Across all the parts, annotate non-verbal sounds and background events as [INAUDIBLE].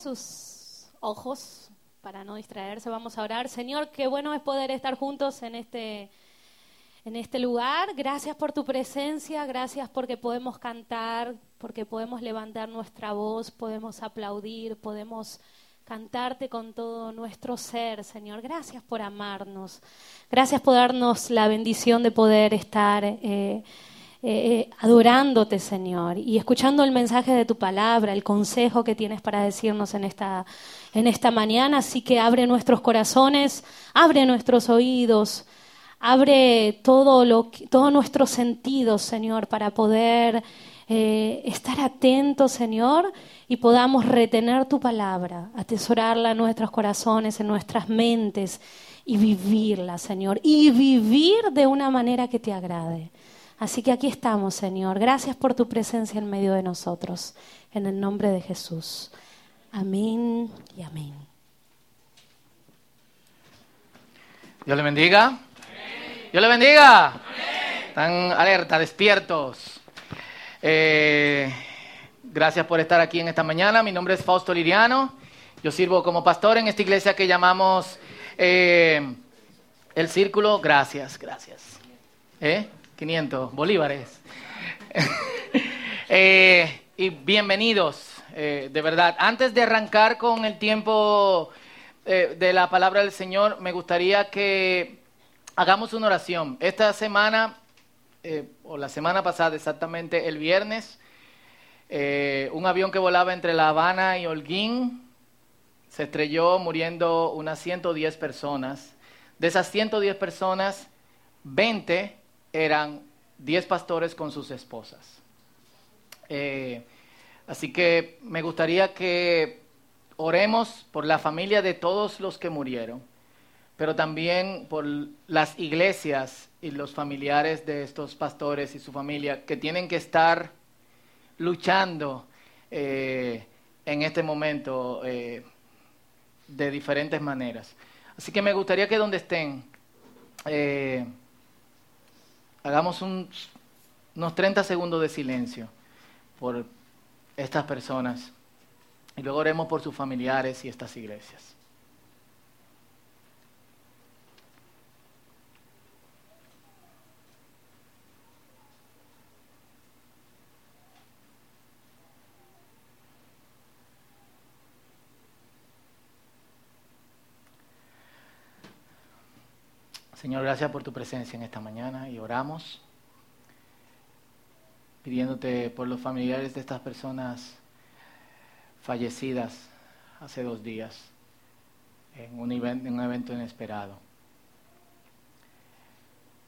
sus ojos para no distraerse, vamos a orar. Señor, qué bueno es poder estar juntos en este, en este lugar. Gracias por tu presencia, gracias porque podemos cantar, porque podemos levantar nuestra voz, podemos aplaudir, podemos cantarte con todo nuestro ser, Señor. Gracias por amarnos, gracias por darnos la bendición de poder estar. Eh, eh, adorándote, Señor, y escuchando el mensaje de tu palabra, el consejo que tienes para decirnos en esta, en esta mañana. Así que abre nuestros corazones, abre nuestros oídos, abre todo lo, todos nuestros sentidos, Señor, para poder eh, estar atentos, Señor, y podamos retener tu palabra, atesorarla en nuestros corazones, en nuestras mentes y vivirla, Señor, y vivir de una manera que te agrade. Así que aquí estamos, Señor. Gracias por tu presencia en medio de nosotros. En el nombre de Jesús. Amén y amén. Dios le bendiga. Dios le bendiga. Están alerta, despiertos. Eh, gracias por estar aquí en esta mañana. Mi nombre es Fausto Liriano. Yo sirvo como pastor en esta iglesia que llamamos eh, el Círculo. Gracias, gracias. ¿Eh? 500 bolívares. [LAUGHS] Eh, y bienvenidos, eh, de verdad. Antes de arrancar con el tiempo eh, de la palabra del Señor, me gustaría que hagamos una oración. Esta semana, o la semana pasada exactamente, el viernes, un avión que volaba entre La Habana y Holguín se estrelló muriendo unas 110 personas. De esas 110 personas, 20 eran diez pastores con sus esposas. Eh, así que me gustaría que oremos por la familia de todos los que murieron, pero también por las iglesias y los familiares de estos pastores y su familia que tienen que estar luchando eh, en este momento eh, de diferentes maneras. Así que me gustaría que donde estén, hagamos unos 30 segundos de silencio por estas personas y luego oremos por sus familiares y estas iglesias. Señor, gracias por tu presencia en esta mañana y oramos pidiéndote por los familiares de estas personas fallecidas hace dos días en un, en un evento inesperado.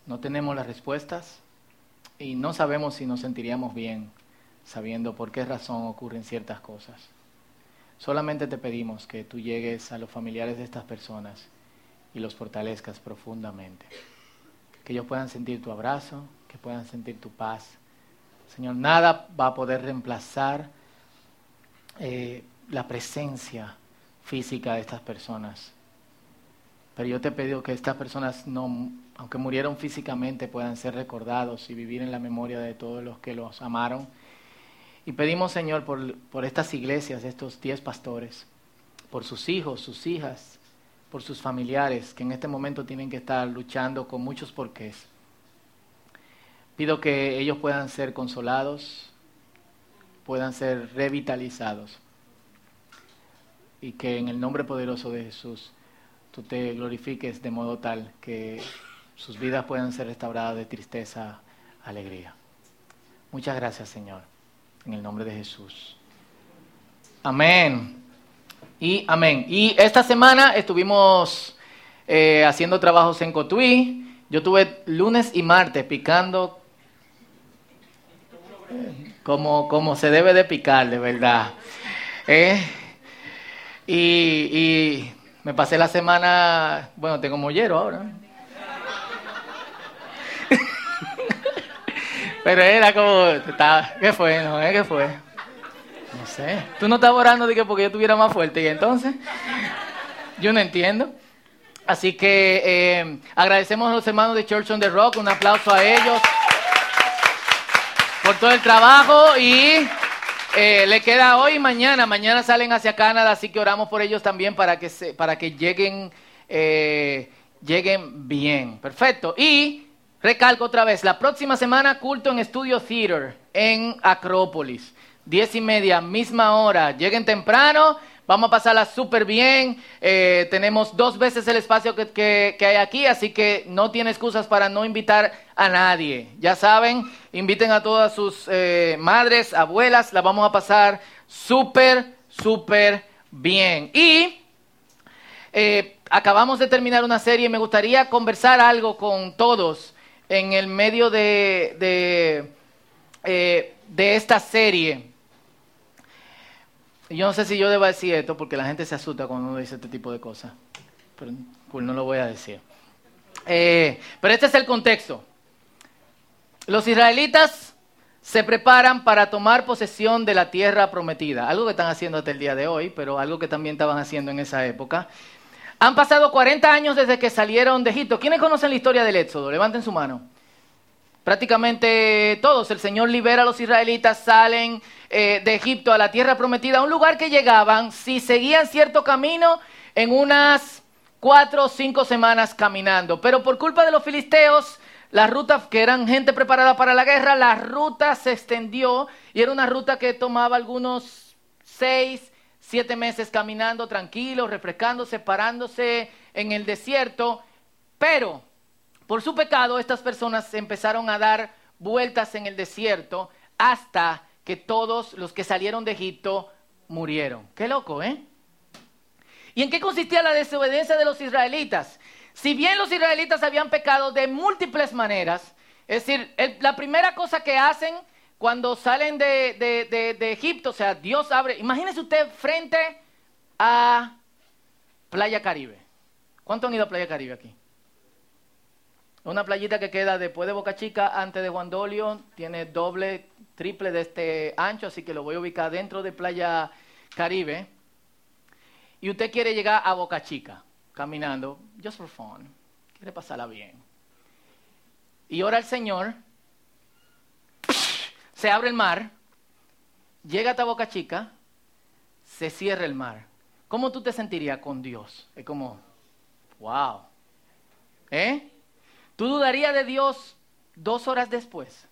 No tenemos las respuestas y no sabemos si nos sentiríamos bien sabiendo por qué razón ocurren ciertas cosas. Solamente te pedimos que tú llegues a los familiares de estas personas y los fortalezcas profundamente. Que ellos puedan sentir tu abrazo, que puedan sentir tu paz. Señor, nada va a poder reemplazar eh, la presencia física de estas personas. Pero yo te pido que estas personas, no, aunque murieron físicamente, puedan ser recordados y vivir en la memoria de todos los que los amaron. Y pedimos, Señor, por, por estas iglesias, estos diez pastores, por sus hijos, sus hijas, por sus familiares que en este momento tienen que estar luchando con muchos porqués. Pido que ellos puedan ser consolados, puedan ser revitalizados y que en el nombre poderoso de Jesús tú te glorifiques de modo tal que sus vidas puedan ser restauradas de tristeza alegría. Muchas gracias Señor, en el nombre de Jesús. Amén. Y amén. Y esta semana estuvimos eh, haciendo trabajos en Cotuí. Yo tuve lunes y martes picando como, como se debe de picar, de verdad. Eh, y, y, me pasé la semana, bueno, tengo mollero ahora. [LAUGHS] Pero era como, ¿qué fue? No, ¿qué fue? No sé. Tú no estabas orando de que porque yo estuviera más fuerte y entonces yo no entiendo. Así que eh, agradecemos a los hermanos de Church on the Rock, un aplauso a ellos por todo el trabajo y Eh, le queda hoy y mañana. Mañana salen hacia Canadá, así que oramos por ellos también para que, se, para que lleguen, eh, lleguen bien. Perfecto. Y recalco otra vez, la próxima semana culto en Studio Theater en Acrópolis. Diez y media, misma hora. Lleguen temprano Vamos a pasarla súper bien. Eh, tenemos dos veces el espacio que, hay aquí, así que no tiene excusas para no invitar a nadie. Ya saben, inviten a todas sus eh, madres, abuelas, la vamos a pasar súper, súper bien. Y eh, acabamos de terminar una serie y me gustaría conversar algo con todos en el medio de, de, de esta serie. Yo no sé si yo debo decir esto porque la gente se asusta cuando uno dice este tipo de cosas. Pero pues no lo voy a decir. Eh, pero este es el contexto. Los israelitas se preparan para tomar posesión de la tierra prometida. Algo que están haciendo hasta el día de hoy, pero algo que también estaban haciendo en esa época. Han pasado 40 años desde que salieron de Egipto. ¿Quiénes conocen la historia del Éxodo? Levanten su mano. Prácticamente todos. El Señor libera a los israelitas, salen eh, de Egipto a la tierra prometida, a un lugar que llegaban, si seguían cierto camino, en unas cuatro o cinco semanas caminando. Pero por culpa de los filisteos, la ruta, que eran gente preparada para la guerra, la ruta se extendió y era una ruta que tomaba algunos seis, siete meses caminando tranquilos, refrescándose, parándose en el desierto. Pero por su pecado, estas personas empezaron a dar vueltas en el desierto hasta que todos los que salieron de Egipto murieron. Qué loco, ¿eh? ¿Y en qué consistía la desobediencia de los israelitas? Si bien los israelitas habían pecado de múltiples maneras, es decir, la primera cosa que hacen cuando salen de, de, Egipto, o sea, Dios abre, imagínese usted frente a Playa Caribe. ¿Cuánto han ido a Playa Caribe aquí? Una playita que queda después de Boca Chica, antes de Juan Dolio, tiene doble, triple de este ancho, así que lo voy a ubicar dentro de Playa Caribe. Y usted quiere llegar a Boca Chica, caminando, just for fun, quiere pasarla bien. Y ora el Señor, se abre el mar, llega hasta Boca Chica, se cierra el mar. ¿Cómo tú te sentirías con Dios? Es como, wow. ¿Eh? ¿Tú dudarías de Dios dos horas después?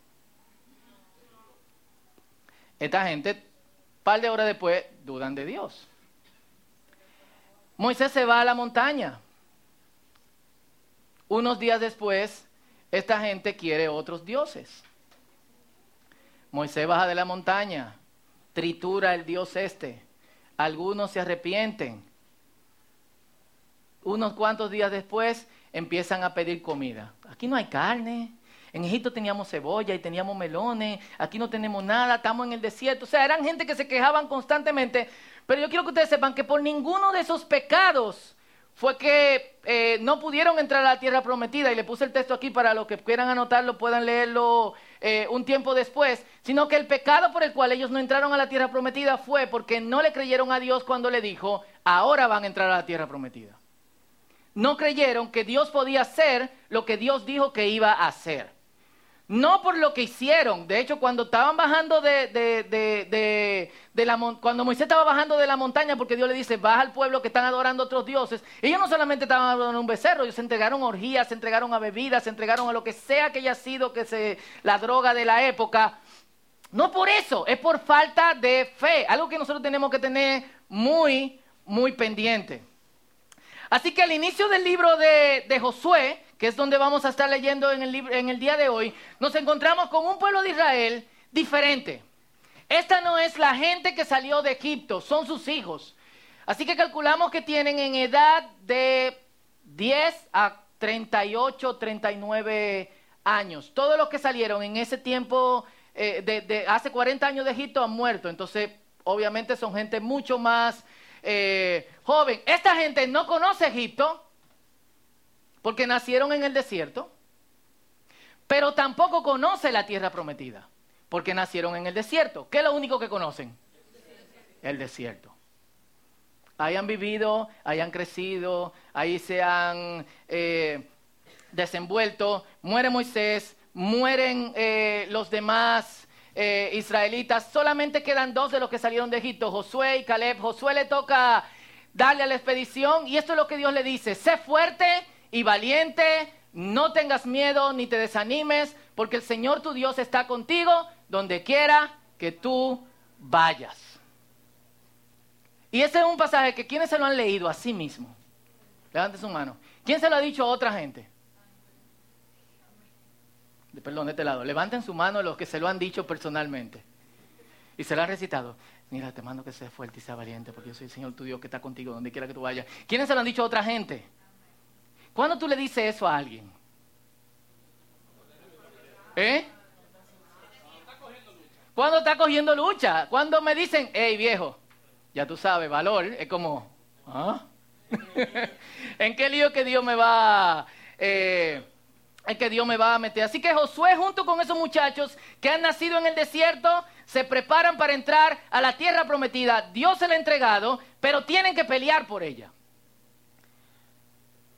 Esta gente, par de horas después, dudan de Dios. Moisés se va a la montaña. Unos días después, esta gente quiere otros dioses. Moisés baja de la montaña, tritura el dios este. Algunos se arrepienten. Unos cuantos días después, empiezan a pedir comida. Aquí no hay carne. En Egipto teníamos cebolla y teníamos melones. Aquí no tenemos nada. Estamos en el desierto. O sea, eran gente que se quejaban constantemente. Pero yo quiero que ustedes sepan que por ninguno de esos pecados fue que eh, no pudieron entrar a la tierra prometida. Y le puse el texto aquí para los que quieran anotarlo, puedan leerlo eh, un tiempo después. Sino que el pecado por el cual ellos no entraron a la tierra prometida fue porque no le creyeron a Dios cuando le dijo, ahora van a entrar a la tierra prometida no creyeron que Dios podía hacer lo que Dios dijo que iba a hacer. No por lo que hicieron. De hecho, cuando estaban bajando de, de, la cuando Moisés estaba bajando de la montaña, porque Dios le dice, baja al pueblo que están adorando a otros dioses, ellos no solamente estaban adorando un becerro, ellos se entregaron a orgías, se entregaron a bebidas, se entregaron a lo que sea que haya sido que se, la droga de la época. No por eso, es por falta de fe. Algo que nosotros tenemos que tener muy, muy pendiente. Así que al inicio del libro de, Josué, que es donde vamos a estar leyendo en el, día de hoy, nos encontramos con un pueblo de Israel diferente. Esta no es la gente que salió de Egipto, son sus hijos. Así que calculamos que tienen en edad de 10 a 38, 39 años. Todos los que salieron en ese tiempo, eh, de, hace 40 años de Egipto, han muerto. Entonces, obviamente son gente mucho más eh, joven, esta gente no conoce Egipto porque nacieron en el desierto, pero tampoco conoce la tierra prometida porque nacieron en el desierto. ¿Qué es lo único que conocen? El desierto. Ahí han vivido, ahí han crecido, ahí se han eh, desenvuelto. Muere Moisés, mueren eh, los demás eh, israelitas. Solamente quedan dos de los que salieron de Egipto, Josué y Caleb. Josué le toca darle a la expedición y esto es lo que Dios le dice, sé fuerte y valiente, no tengas miedo ni te desanimes, porque el Señor tu Dios está contigo donde quiera que tú vayas. Y ese es un pasaje que quienes se lo han leído a sí mismo. Levante su mano. ¿Quién se lo ha dicho a otra gente? Perdón, de este lado. Levanten su mano los que se lo han dicho personalmente. Y se lo han recitado. Mira, te mando que seas fuerte y sea valiente, porque yo soy el Señor tu Dios que está contigo donde quiera que tú vayas. ¿Quiénes se lo han dicho a otra gente? ¿Cuándo tú le dices eso a alguien? ¿Eh? ¿Cuándo está cogiendo lucha? Cuando me dicen, hey viejo, ya tú sabes, valor, es como, ¿ah? [LAUGHS] ¿En qué lío que Dios me va eh, en que Dios me va a meter? Así que Josué junto con esos muchachos que han nacido en el desierto se preparan para entrar a la tierra prometida. Dios se la ha entregado, pero tienen que pelear por ella.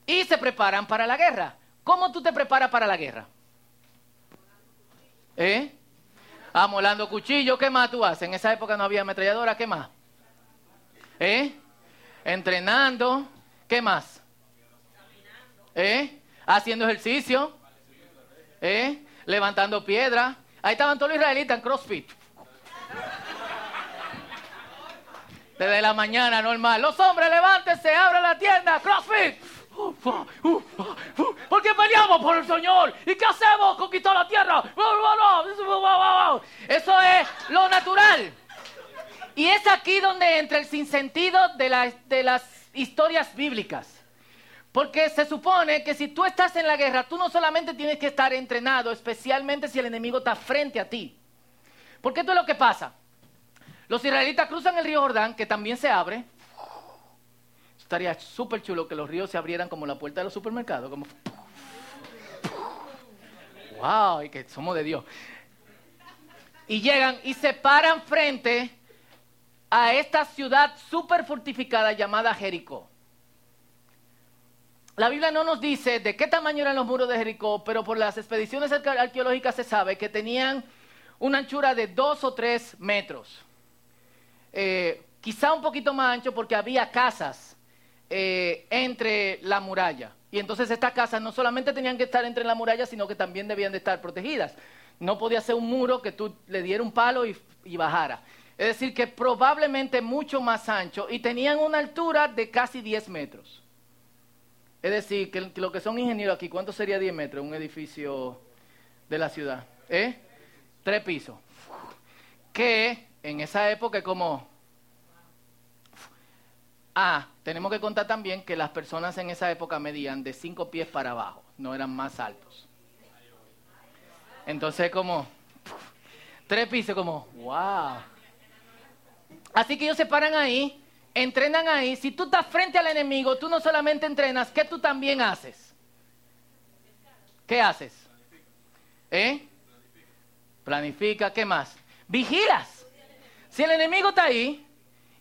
Y se preparan para la guerra. ¿Cómo tú te preparas para la guerra? ¿Eh? Amolando cuchillo, ¿qué más tú haces? En esa época no había ametralladora, ¿qué más? ¿Eh? Entrenando, ¿qué más? ¿Eh? Haciendo ejercicio, ¿eh? Levantando piedra. Ahí estaban todos los israelitas en CrossFit. Desde la mañana normal. Los hombres, levántense, abran la tienda, CrossFit. ¿Por qué peleamos por el Señor? ¿Y qué hacemos? Conquistar la tierra. Eso es lo natural. Y es aquí donde entra el sinsentido de, de las historias bíblicas. Porque se supone que si tú estás en la guerra, tú no solamente tienes que estar entrenado, especialmente si el enemigo está frente a ti. Porque esto es lo que pasa. Los israelitas cruzan el río Jordán, que también se abre. Estaría súper chulo que los ríos se abrieran como la puerta de los supermercados. Como... ¡Wow! Y que somos de Dios. Y llegan y se paran frente a esta ciudad súper fortificada llamada Jericó. La Biblia no nos dice de qué tamaño eran los muros de Jericó, pero por las expediciones arqueológicas se sabe que tenían una anchura de dos o tres metros. Eh, quizá un poquito más ancho porque había casas eh, entre la muralla. Y entonces estas casas no solamente tenían que estar entre la muralla, sino que también debían de estar protegidas. No podía ser un muro que tú le diera un palo y, bajara. Es decir, que probablemente mucho más ancho y tenían una altura de casi 10 metros. Es decir, que lo que son ingenieros aquí, ¿cuánto sería 10 metros un edificio de la ciudad? ¿Eh? Tres pisos. Que en esa época es como Ah, tenemos que contar también que las personas en esa época medían de cinco pies para abajo, no eran más altos. Entonces como tres pisos como, wow. Así que ellos se paran ahí, entrenan ahí. Si tú estás frente al enemigo, tú no solamente entrenas, ¿qué tú también haces? ¿Qué haces? ¿Eh? Planifica, ¿qué más? Vigilas. Si el enemigo está ahí,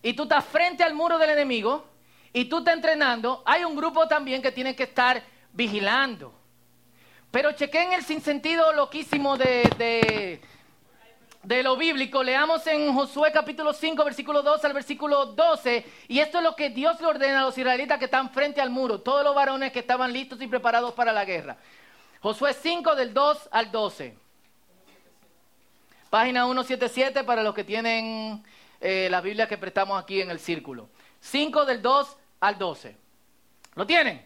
y tú estás frente al muro del enemigo y tú estás entrenando, hay un grupo también que tiene que estar vigilando. Pero chequen el sinsentido loquísimo de, de, lo bíblico. Leamos en Josué capítulo 5, versículo 2 al versículo 12. Y esto es lo que Dios le ordena a los israelitas que están frente al muro. Todos los varones que estaban listos y preparados para la guerra. Josué 5 del 2 al 12. Página 177 para los que tienen eh, la Biblia que prestamos aquí en el círculo. 5 del 2 al 12. ¿Lo tienen?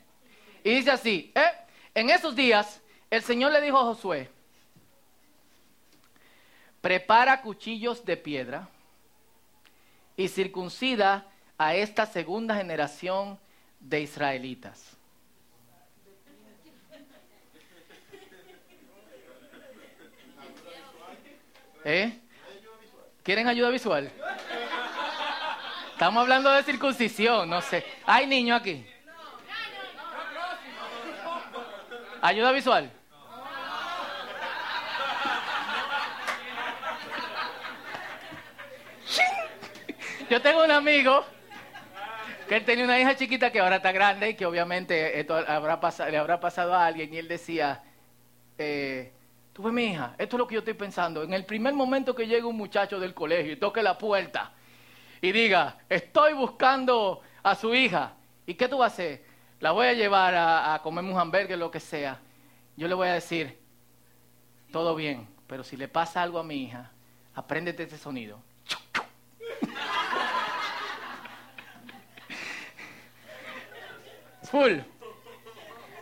Y dice así, ¿eh? en esos días el Señor le dijo a Josué, prepara cuchillos de piedra y circuncida a esta segunda generación de israelitas. ¿Eh? ¿Quieren ayuda visual? Estamos hablando de circuncisión, no sé. ¿Hay niños aquí? ¿Ayuda visual? Yo tengo un amigo que él tenía una hija chiquita que ahora está grande y que obviamente esto habrá le habrá pasado a alguien y él decía, eh, Tú ves, mi hija, esto es lo que yo estoy pensando. En el primer momento que llegue un muchacho del colegio y toque la puerta y diga, estoy buscando a su hija, ¿y qué tú vas a hacer? La voy a llevar a, a comer un hamburger, lo que sea. Yo le voy a decir, todo bien, pero si le pasa algo a mi hija, apréndete este sonido.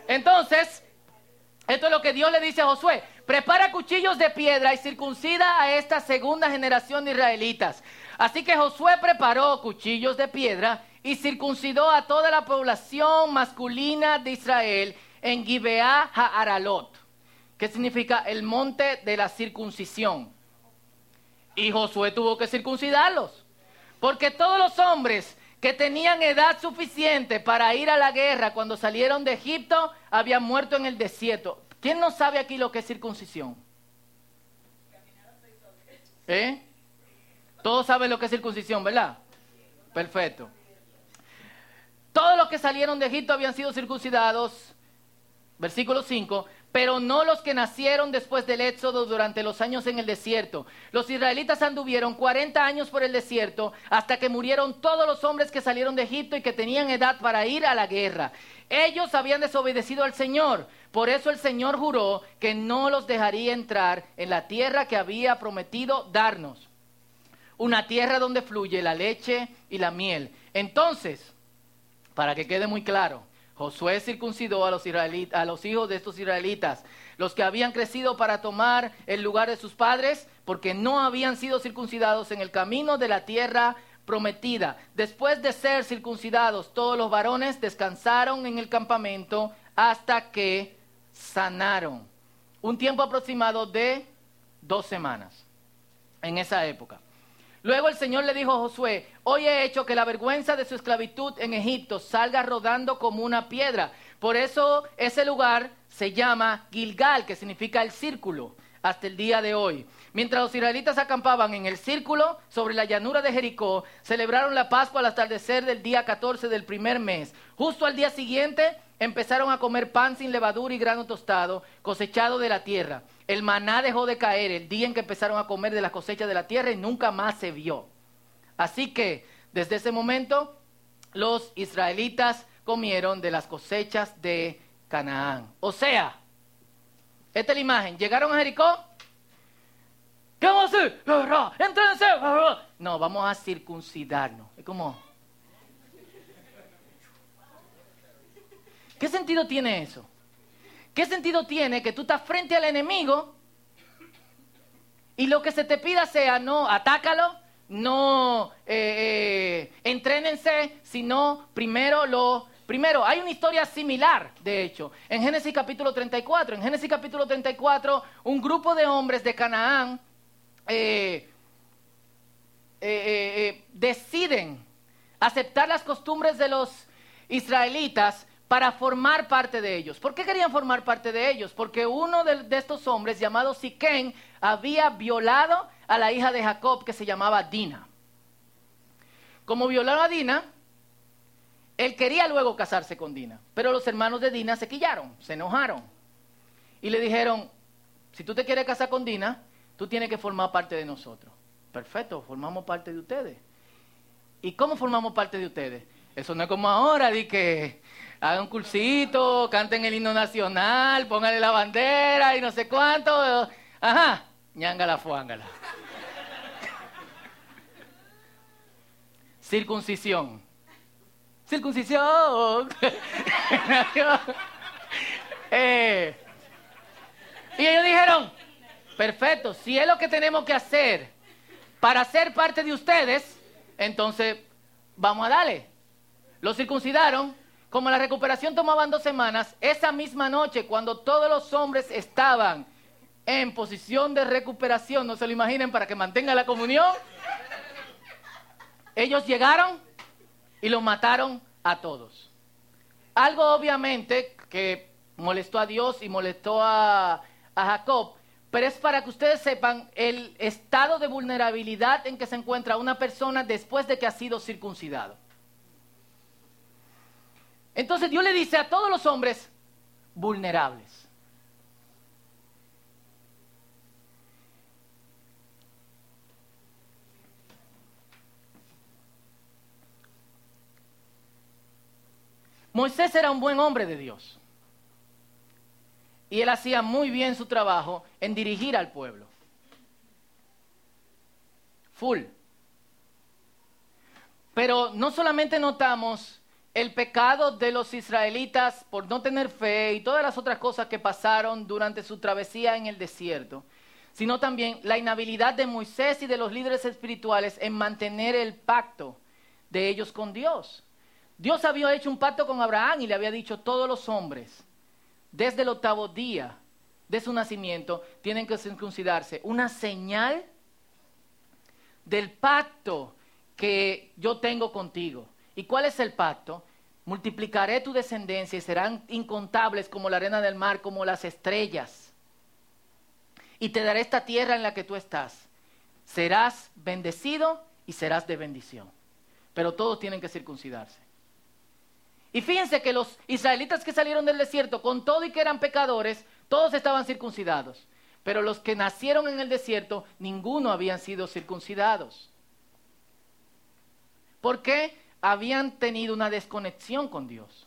Entonces, esto es lo que Dios le dice a Josué. Prepara cuchillos de piedra y circuncida a esta segunda generación de israelitas. Así que Josué preparó cuchillos de piedra y circuncidó a toda la población masculina de Israel en Gibeá Ha'aralot, que significa el monte de la circuncisión. Y Josué tuvo que circuncidarlos, porque todos los hombres que tenían edad suficiente para ir a la guerra cuando salieron de Egipto habían muerto en el desierto. ¿Quién no sabe aquí lo que es circuncisión? ¿Eh? Todos saben lo que es circuncisión, ¿verdad? Perfecto. Todos los que salieron de Egipto habían sido circuncidados, versículo 5, pero no los que nacieron después del éxodo durante los años en el desierto. Los israelitas anduvieron 40 años por el desierto hasta que murieron todos los hombres que salieron de Egipto y que tenían edad para ir a la guerra. Ellos habían desobedecido al Señor, por eso el Señor juró que no los dejaría entrar en la tierra que había prometido darnos. Una tierra donde fluye la leche y la miel. Entonces, para que quede muy claro, Josué circuncidó a los, a los hijos de estos israelitas, los que habían crecido para tomar el lugar de sus padres, porque no habían sido circuncidados en el camino de la tierra prometida. Después de ser circuncidados, todos los varones descansaron en el campamento hasta que sanaron. Un tiempo aproximado de dos semanas en esa época. Luego el Señor le dijo a Josué, hoy he hecho que la vergüenza de su esclavitud en Egipto salga rodando como una piedra. Por eso ese lugar se llama Gilgal, que significa el círculo, hasta el día de hoy. Mientras los israelitas acampaban en el círculo sobre la llanura de Jericó, celebraron la Pascua al atardecer del día 14 del primer mes. Justo al día siguiente empezaron a comer pan sin levadura y grano tostado, cosechado de la tierra. El maná dejó de caer el día en que empezaron a comer de las cosechas de la tierra y nunca más se vio. Así que desde ese momento los israelitas comieron de las cosechas de Canaán. O sea, esta es la imagen. Llegaron a Jericó. ¿Qué vamos a hacer? No, vamos a circuncidarnos. Es como... ¿Qué sentido tiene eso? ¿Qué sentido tiene que tú estás frente al enemigo y lo que se te pida sea no atácalo, no eh, eh, entrénense, sino primero lo... Primero, hay una historia similar, de hecho, en Génesis capítulo 34. En Génesis capítulo 34, un grupo de hombres de Canaán eh, deciden aceptar las costumbres de los israelitas para formar parte de ellos. ¿Por qué querían formar parte de ellos? Porque uno de, estos hombres, llamado Siquén, había violado a la hija de Jacob que se llamaba Dina. Como violó a Dina, él quería luego casarse con Dina, pero los hermanos de Dina se quillaron, se enojaron y le dijeron, si tú te quieres casar con Dina, tú tienes que formar parte de nosotros. Perfecto, formamos parte de ustedes. ¿Y cómo formamos parte de ustedes? Eso no es como ahora, di que hagan un cursito, canten el himno nacional, pónganle la bandera y no sé cuánto. Ajá, ñangala fuángala. Circuncisión. Circuncisión. [LAUGHS] Eh, y ellos dijeron, perfecto, si es lo que tenemos que hacer para ser parte de ustedes, entonces vamos a darle. Lo circuncidaron como la recuperación tomaba dos semanas, esa misma noche, cuando todos los hombres estaban en posición de recuperación, no se lo imaginen para que mantenga la comunión, ellos llegaron y los mataron a todos. Algo obviamente que molestó a Dios y molestó a, a Jacob, pero es para que ustedes sepan el estado de vulnerabilidad en que se encuentra una persona después de que ha sido circuncidado. Entonces Dios le dice a todos los hombres vulnerables. Moisés era un buen hombre de Dios. Y él hacía muy bien su trabajo en dirigir al pueblo. Full. Pero no solamente notamos el pecado de los israelitas por no tener fe y todas las otras cosas que pasaron durante su travesía en el desierto, sino también la inhabilidad de Moisés y de los líderes espirituales en mantener el pacto de ellos con Dios. Dios había hecho un pacto con Abraham y le había dicho todos los hombres, desde el octavo día de su nacimiento, tienen que circuncidarse. Una señal del pacto que yo tengo contigo. ¿Y cuál es el pacto? Multiplicaré tu descendencia y serán incontables como la arena del mar, como las estrellas. Y te daré esta tierra en la que tú estás. Serás bendecido y serás de bendición. Pero todos tienen que circuncidarse. Y fíjense que los israelitas que salieron del desierto, con todo y que eran pecadores, todos estaban circuncidados. Pero los que nacieron en el desierto, ninguno habían sido circuncidados. ¿Por qué? Habían tenido una desconexión con Dios.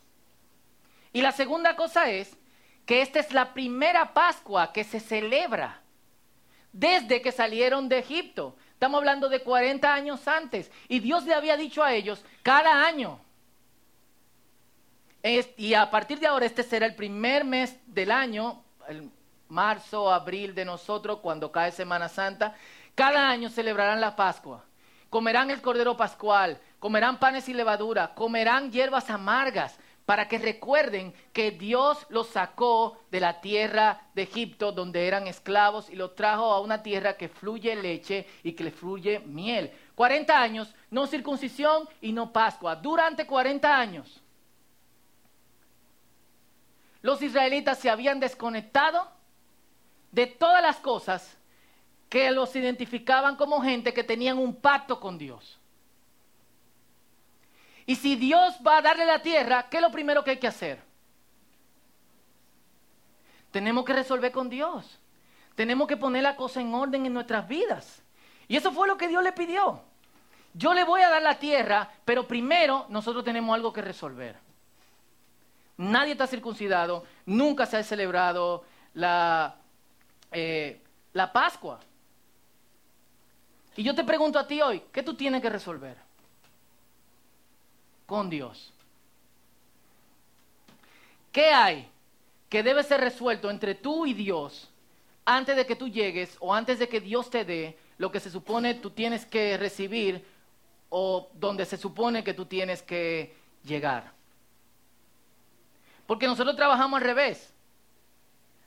Y la segunda cosa es que esta es la primera Pascua que se celebra desde que salieron de Egipto. Estamos hablando de 40 años antes. Y Dios le había dicho a ellos, cada año. y a partir de ahora, este será el primer mes del año, el marzo, abril de nosotros, cuando cae Semana Santa. Cada año celebrarán la Pascua. Comerán el cordero pascual, comerán panes y levadura, comerán hierbas amargas, para que recuerden que Dios los sacó de la tierra de Egipto, donde eran esclavos, y los trajo a una tierra que fluye leche y que le fluye miel. 40 años, no circuncisión y no Pascua. Durante 40 años, los israelitas se habían desconectado de todas las cosas que los identificaban como gente que tenían un pacto con Dios. Y si Dios va a darle la tierra, ¿qué es lo primero que hay que hacer? Tenemos que resolver con Dios. Tenemos que poner la cosa en orden en nuestras vidas. Y eso fue lo que Dios le pidió. Yo le voy a dar la tierra, pero primero nosotros tenemos algo que resolver. Nadie está circuncidado, nunca se ha celebrado la, eh, la Pascua. Y yo te pregunto a ti hoy, ¿qué tú tienes que resolver? Con Dios. ¿Qué hay que debe ser resuelto entre tú y Dios antes de que tú llegues o antes de que Dios te dé lo que se supone tú tienes que recibir o donde se supone que tú tienes que llegar? Porque nosotros trabajamos al revés.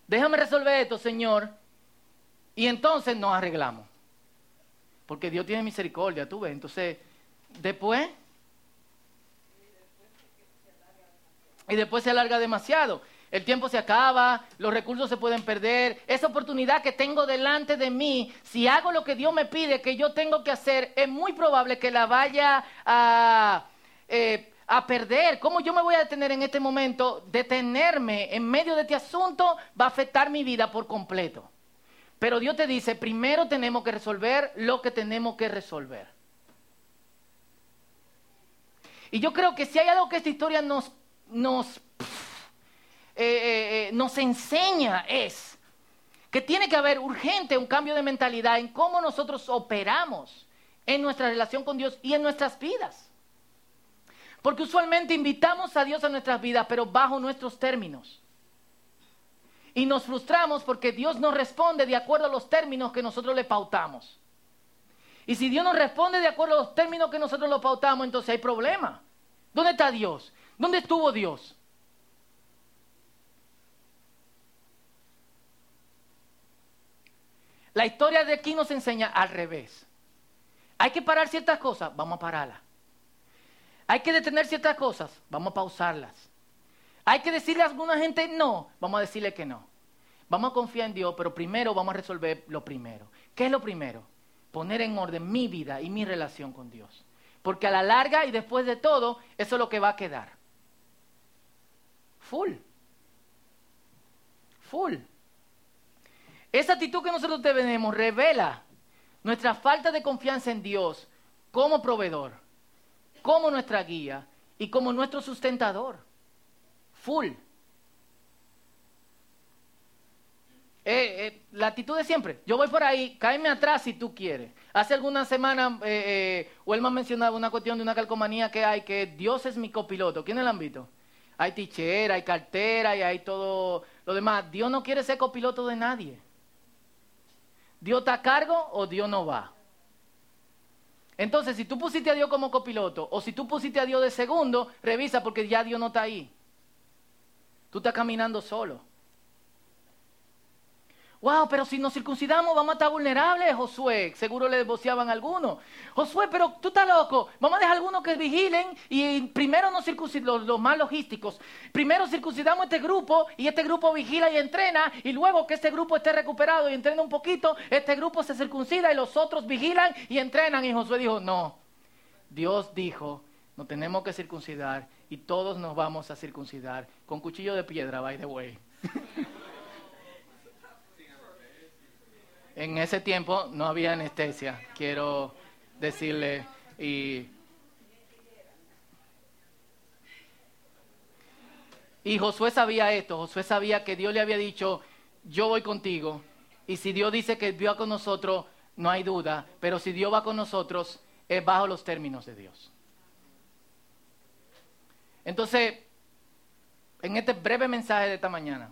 Déjame resolver esto, Señor, y entonces nos arreglamos. Porque Dios tiene misericordia, tú ves. Entonces, después... Y después se alarga demasiado. El tiempo se acaba, los recursos se pueden perder. Esa oportunidad que tengo delante de mí, si hago lo que Dios me pide que yo tengo que hacer, es muy probable que la vaya a, eh, a perder. ¿Cómo yo me voy a detener en este momento? Detenerme en medio de este asunto va a afectar mi vida por completo. Pero Dios te dice, primero tenemos que resolver lo que tenemos que resolver. Y yo creo que si hay algo que esta historia nos, nos, eh, eh, eh, nos enseña es que tiene que haber urgente un cambio de mentalidad en cómo nosotros operamos en nuestra relación con Dios y en nuestras vidas. Porque usualmente invitamos a Dios a nuestras vidas, pero bajo nuestros términos. Y nos frustramos porque Dios no responde de acuerdo a los términos que nosotros le pautamos. Y si Dios no responde de acuerdo a los términos que nosotros le pautamos, entonces hay problema. ¿Dónde está Dios? ¿Dónde estuvo Dios? La historia de aquí nos enseña al revés. Hay que parar ciertas cosas, vamos a pararlas. Hay que detener ciertas cosas, vamos a pausarlas. Hay que decirle a alguna gente no, vamos a decirle que no. Vamos a confiar en Dios, pero primero vamos a resolver lo primero. ¿Qué es lo primero? Poner en orden mi vida y mi relación con Dios. Porque a la larga y después de todo, eso es lo que va a quedar. Full. Full. Esa actitud que nosotros tenemos revela nuestra falta de confianza en Dios como proveedor, como nuestra guía y como nuestro sustentador. full. Eh, eh, la actitud de siempre. Yo voy por ahí, cáeme atrás si tú quieres. Hace algunas semanas, eh, eh, Huelma mencionaba una cuestión de una calcomanía que hay, que Dios es mi copiloto. ¿Quién es el ámbito? Hay tichera, hay cartera y hay todo lo demás. Dios no quiere ser copiloto de nadie. ¿Dios está a cargo o Dios no va? Entonces, si tú pusiste a Dios como copiloto o si tú pusiste a Dios de segundo, revisa porque ya Dios no está ahí. Tú estás caminando solo. Wow, pero si nos circuncidamos vamos a estar vulnerables, Josué. Seguro le voceaban algunos. Josué, pero tú estás loco. Vamos a dejar algunos que vigilen y primero nos circuncidamos, los, más logísticos. Primero circuncidamos este grupo y este grupo vigila y entrena. Y luego que este grupo esté recuperado y entrena un poquito, este grupo se circuncida y los otros vigilan y entrenan. Y Josué dijo, no. Dios dijo, no tenemos que circuncidar y todos nos vamos a circuncidar con cuchillo de piedra, by the way. [LAUGHS] en ese tiempo no había anestesia, quiero decirle. Y, Josué sabía esto, Josué sabía que Dios le había dicho, yo voy contigo. Y si Dios dice que Dios va con nosotros, no hay duda, pero si Dios va con nosotros, es bajo los términos de Dios. Entonces, en este breve mensaje de esta mañana,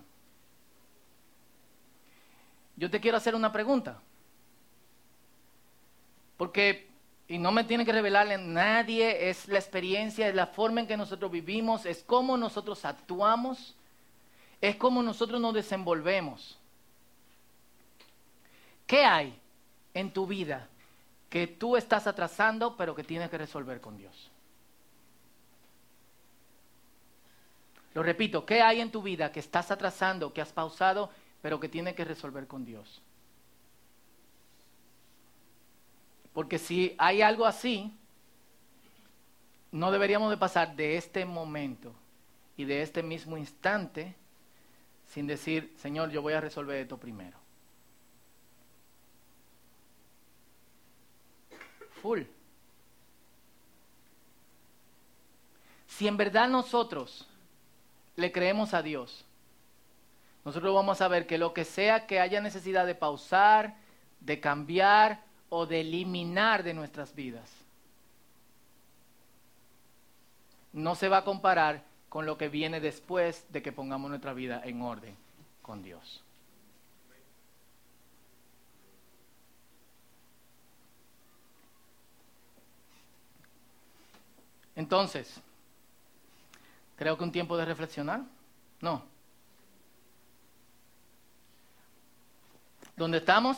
yo te quiero hacer una pregunta. Porque, y no me tiene que revelarle nadie, es la experiencia, es la forma en que nosotros vivimos, es cómo nosotros actuamos, es cómo nosotros nos desenvolvemos. ¿Qué hay en tu vida que tú estás atrasando, pero que tienes que resolver con Dios? Lo repito, ¿qué hay en tu vida que estás atrasando, que has pausado pero que tiene que resolver con Dios. Porque si hay algo así, no deberíamos de pasar de este momento y de este mismo instante sin decir, Señor, yo voy a resolver esto primero. Full. Si en verdad nosotros le creemos a Dios, nosotros vamos a ver que lo que sea que haya necesidad de pausar, de cambiar o de eliminar de nuestras vidas, no se va a comparar con lo que viene después de que pongamos nuestra vida en orden con Dios. Entonces, creo que un tiempo de reflexionar. No. ¿Dónde estamos?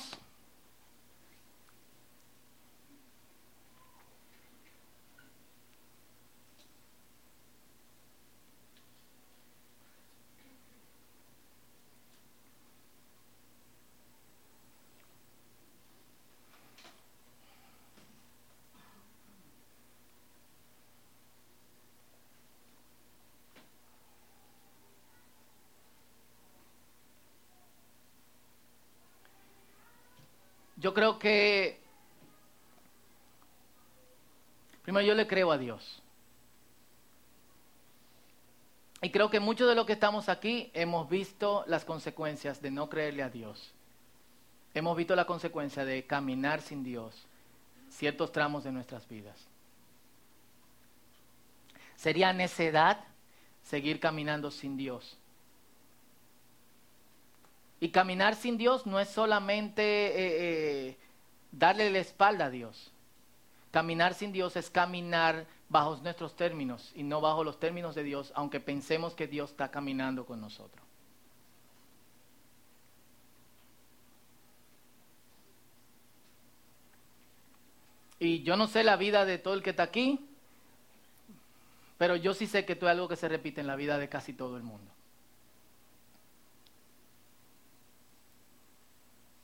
Yo creo que, primero yo le creo a Dios. Y creo que muchos de los que estamos aquí hemos visto las consecuencias de no creerle a Dios. Hemos visto la consecuencia de caminar sin Dios ciertos tramos de nuestras vidas. Sería necedad seguir caminando sin Dios. Y caminar sin Dios no es solamente eh, eh, darle la espalda a Dios. Caminar sin Dios es caminar bajo nuestros términos y no bajo los términos de Dios, aunque pensemos que Dios está caminando con nosotros. Y yo no sé la vida de todo el que está aquí, pero yo sí sé que esto es algo que se repite en la vida de casi todo el mundo.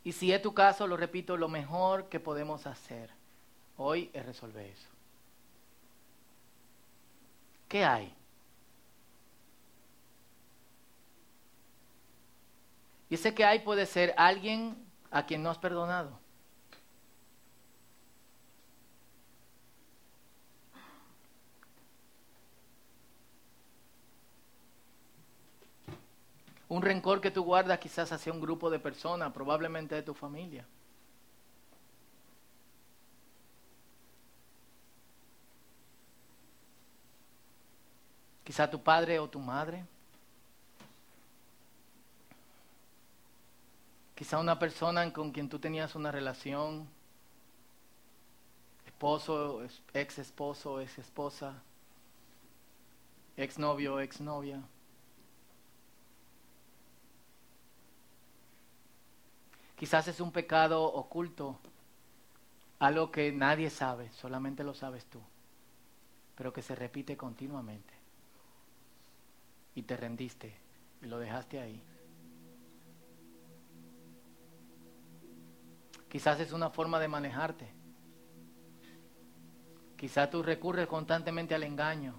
Y si es tu caso, lo repito, lo mejor que podemos hacer hoy es resolver eso. ¿Qué hay? Y ese que hay puede ser alguien a quien no has perdonado. Un rencor que tú guardas quizás hacia un grupo de personas, probablemente de tu familia. Quizá tu padre o tu madre. Quizá una persona con quien tú tenías una relación, esposo, ex esposo, ex esposa, ex novio, ex novia. Quizás es un pecado oculto, algo que nadie sabe, solamente lo sabes tú, pero que se repite continuamente. Y te rendiste y lo dejaste ahí. Quizás es una forma de manejarte. Quizás tú recurres constantemente al engaño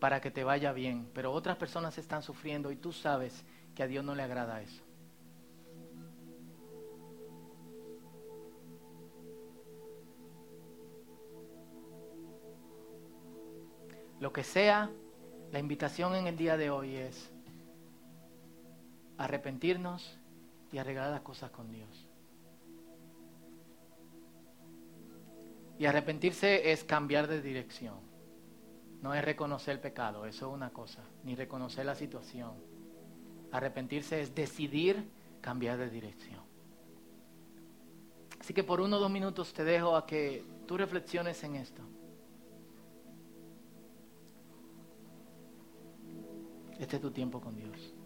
para que te vaya bien, pero otras personas están sufriendo y tú sabes que a Dios no le agrada eso. Lo que sea, la invitación en el día de hoy es arrepentirnos y arreglar las cosas con Dios. Y arrepentirse es cambiar de dirección. No es reconocer el pecado, eso es una cosa, ni reconocer la situación. Arrepentirse es decidir cambiar de dirección. Así que por uno o dos minutos te dejo a que tú reflexiones en esto. Este es tu tiempo con Dios.